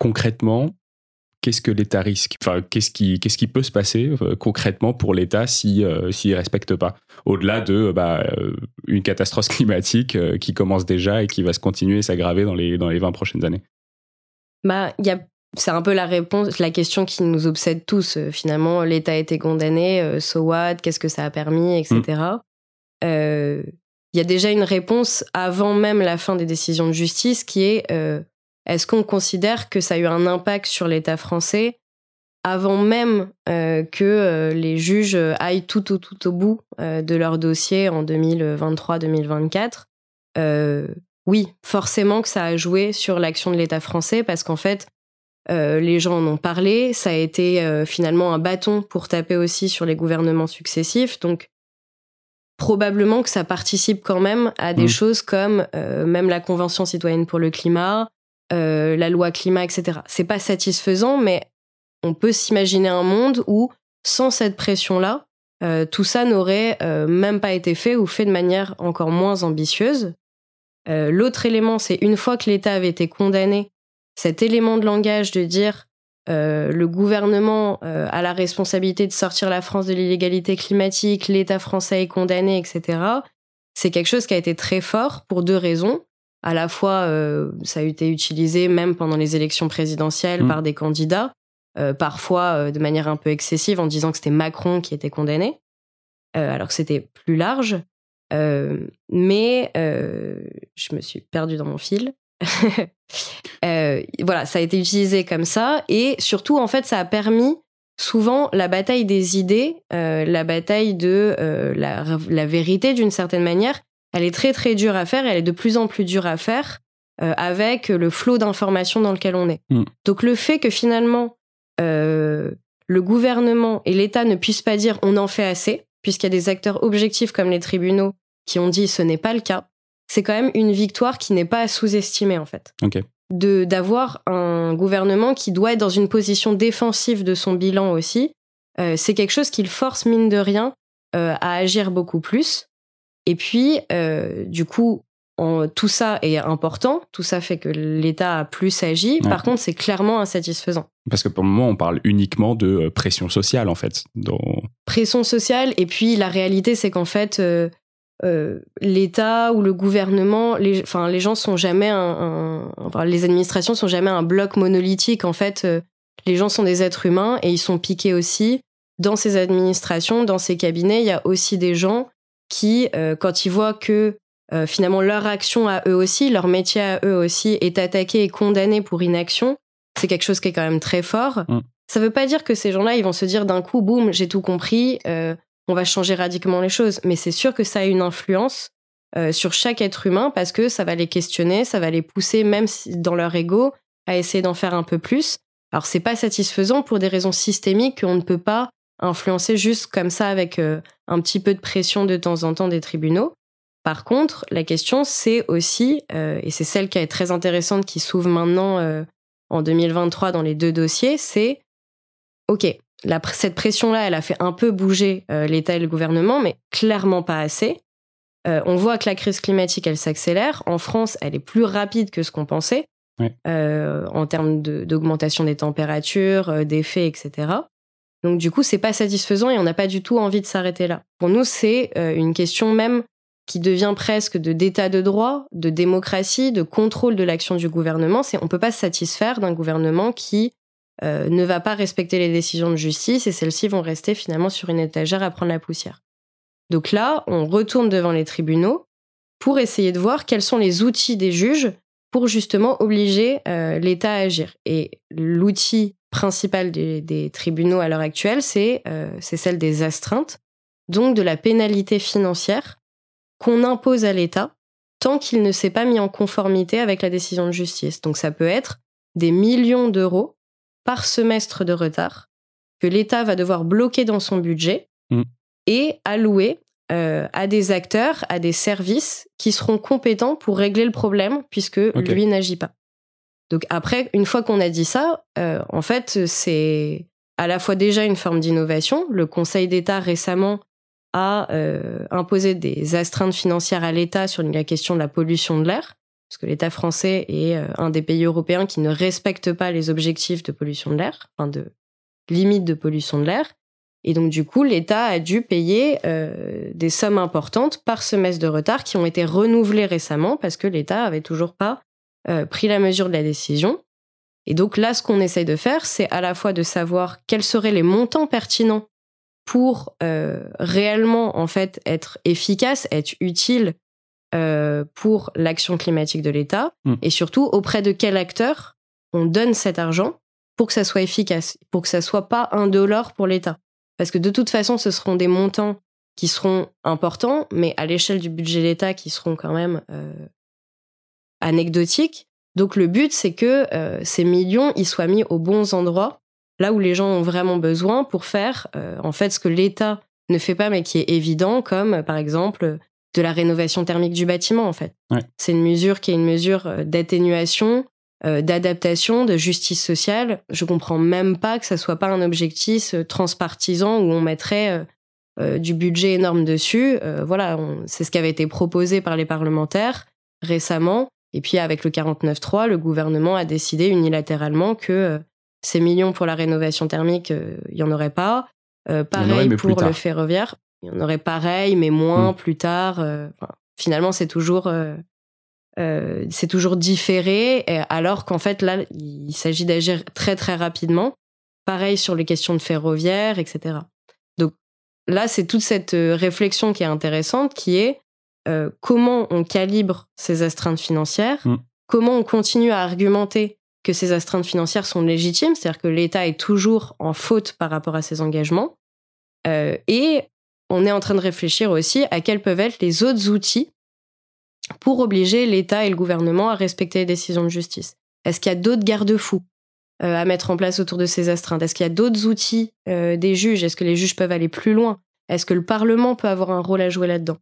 concrètement, qu'est-ce que l'État risque? Enfin, qu'est-ce qui, qu'est-ce qui peut se passer euh, concrètement pour l'État si euh, s'il respecte pas? Au-delà de bah, euh, une catastrophe climatique qui commence déjà et qui va se continuer et s'aggraver dans les dans les 20 prochaines années. Bah, il y a c'est un peu la réponse, la question qui nous obsède tous. Finalement, l'État a été condamné, so what? Qu'est-ce que ça a permis, etc. Il y a déjà une réponse avant même la fin des décisions de justice qui est est-ce qu'on considère que ça a eu un impact sur l'État français avant même euh, que euh, les juges aillent tout au, tout au bout euh, de leur dossier en 2023-2024 Oui, forcément que ça a joué sur l'action de l'État français parce qu'en fait, les gens en ont parlé, ça a été finalement un bâton pour taper aussi sur les gouvernements successifs. Donc, probablement que ça participe quand même à des mmh. choses comme même la Convention citoyenne pour le climat, euh, la loi climat, etc. C'est pas satisfaisant, mais on peut s'imaginer un monde où, sans cette pression-là, euh, tout ça n'aurait euh, même pas été fait ou fait de manière encore moins ambitieuse. L'autre élément, c'est une fois que l'État avait été condamné, cet élément de langage de dire le gouvernement a la responsabilité de sortir la France de l'illégalité climatique, l'État français est condamné, etc. C'est quelque chose qui a été très fort pour deux raisons à la fois, euh, ça a été utilisé même pendant les élections présidentielles mm. par des candidats, euh, parfois euh, de manière un peu excessive en disant que c'était Macron qui était condamné, alors que c'était plus large. mais je me suis perdue dans mon fil. voilà, ça a été utilisé comme ça et surtout en fait ça a permis souvent la bataille des idées, la bataille de la, vérité d'une certaine manière elle est très très dure à faire et elle est de plus en plus dure à faire euh, avec le flot d'informations dans lequel on est. Mm. Donc le fait que finalement euh, le gouvernement et l'État ne puissent pas dire on en fait assez, puisqu'il y a des acteurs objectifs comme les tribunaux qui ont dit ce n'est pas le cas, c'est quand même une victoire qui n'est pas à sous-estimer en fait. De d'avoir un gouvernement qui doit être dans une position défensive de son bilan aussi, euh, c'est quelque chose qui le force mine de rien à agir beaucoup plus. Et puis, euh, du coup, tout ça est important, tout ça fait que l'État a plus agi. Par contre, c'est clairement insatisfaisant. Parce que pour le moment, on parle uniquement de euh, pression sociale, en fait. Pression sociale, et puis la réalité, c'est qu'en fait, euh, l'État ou le gouvernement, les, enfin, les gens sont jamais un, enfin, les administrations sont jamais un bloc monolithique. En fait, les gens sont des êtres humains et ils sont piqués aussi. Dans ces administrations, dans ces cabinets, il y a aussi des gens qui, euh, quand ils voient que euh, finalement leur action à eux aussi, leur métier à eux aussi est attaqué et condamné pour inaction, c'est quelque chose qui est quand même très fort. Mm. Ça veut pas dire que ces gens-là, ils vont se dire d'un coup, boum, j'ai tout compris, euh, on va changer radicalement les choses. Mais c'est sûr que ça a une influence sur chaque être humain parce que ça va les questionner, ça va les pousser, même dans leur ego, à essayer d'en faire un peu plus. Alors c'est pas satisfaisant pour des raisons systémiques qu'on ne peut pas influencer juste comme ça avec euh, un petit peu de pression de temps en temps des tribunaux. Par contre, la question, c'est aussi, euh, et c'est celle qui est très intéressante qui s'ouvre maintenant euh, en 2023 dans les deux dossiers, c'est, OK, cette pression-là, elle a fait un peu bouger l'État et le gouvernement, mais clairement pas assez. on voit que la crise climatique, elle s'accélère. En France, elle est plus rapide que ce qu'on pensait en termes d'augmentation des températures, d'effets, etc. Donc du coup, c'est pas satisfaisant et on n'a pas du tout envie de s'arrêter là. Pour nous, c'est euh, une question même qui devient presque de d'état de droit, de démocratie, de contrôle de l'action du gouvernement. C'est on peut pas se satisfaire d'un gouvernement qui euh, ne va pas respecter les décisions de justice et celles-ci vont rester finalement sur une étagère à prendre la poussière. Donc là, on retourne devant les tribunaux pour essayer de voir quels sont les outils des juges pour justement obliger euh, l'État à agir. Et l'outil principale des, tribunaux à l'heure actuelle, euh, c'est celle des astreintes, donc de la pénalité financière qu'on impose à l'État tant qu'il ne s'est pas mis en conformité avec la décision de justice. Donc ça peut être des millions d'euros par semestre de retard que l'État va devoir bloquer dans son budget mm. et allouer euh, à des acteurs, à des services qui seront compétents pour régler le problème puisque lui n'agit pas. Donc après, une fois qu'on a dit ça, euh, en fait, c'est à la fois déjà une forme d'innovation. Le Conseil d'État récemment a euh, imposé des astreintes financières à l'État sur la question de la pollution de l'air. parce que l'État français est un des pays européens qui ne respecte pas les objectifs de pollution de l'air, enfin de limite de pollution de l'air. Et donc, du coup, l'État a dû payer euh, des sommes importantes par semestre de retard qui ont été renouvelées récemment parce que l'État avait toujours pas euh, pris la mesure de la décision. Et donc là, ce qu'on essaye de faire, c'est à la fois de savoir quels seraient les montants pertinents pour euh, réellement, en fait, être efficace, être utile pour l'action climatique de l'État, mmh. et surtout auprès de quel acteur on donne cet argent pour que ça soit efficace, pour que ça soit pas un dollar pour l'État. Parce que de toute façon, ce seront des montants qui seront importants, mais à l'échelle du budget de l'État qui seront quand même euh, anecdotiques. Donc le but, c'est que euh, ces millions, ils soient mis aux bons endroits, là où les gens ont vraiment besoin pour faire euh, en fait ce que l'État ne fait pas, mais qui est évident, comme par exemple de la rénovation thermique du bâtiment. En fait, c'est une mesure qui est une mesure d'atténuation euh, d'adaptation, de justice sociale. Je comprends même pas que ça soit pas un objectif transpartisan où on mettrait du budget énorme dessus. voilà, c'est ce qui avait été proposé par les parlementaires récemment. Et puis avec le 49.3, le gouvernement a décidé unilatéralement que ces millions pour la rénovation thermique, il y en aurait pas. pareil pour le ferroviaire, il y en aurait pareil, mais moins hmm. plus tard. finalement, c'est toujours euh, c'est toujours différé, alors qu'en fait là, il s'agit d'agir très très rapidement. Pareil sur les questions de ferroviaire, etc. Donc là, c'est toute cette euh, réflexion qui est intéressante, qui est euh, comment on calibre ces astreintes financières, mm. comment on continue à argumenter que ces astreintes financières sont légitimes, c'est-à-dire que l'État est toujours en faute par rapport à ses engagements, et on est en train de réfléchir aussi à quels peuvent être les autres outils pour obliger l'État et le gouvernement à respecter les décisions de justice. Est-ce qu'il y a d'autres garde-fous euh, à mettre en place autour de ces astreintes? Est-ce qu'il y a d'autres outils euh, des juges? Est-ce que les juges peuvent aller plus loin? Est-ce que le Parlement peut avoir un rôle à jouer là-dedans?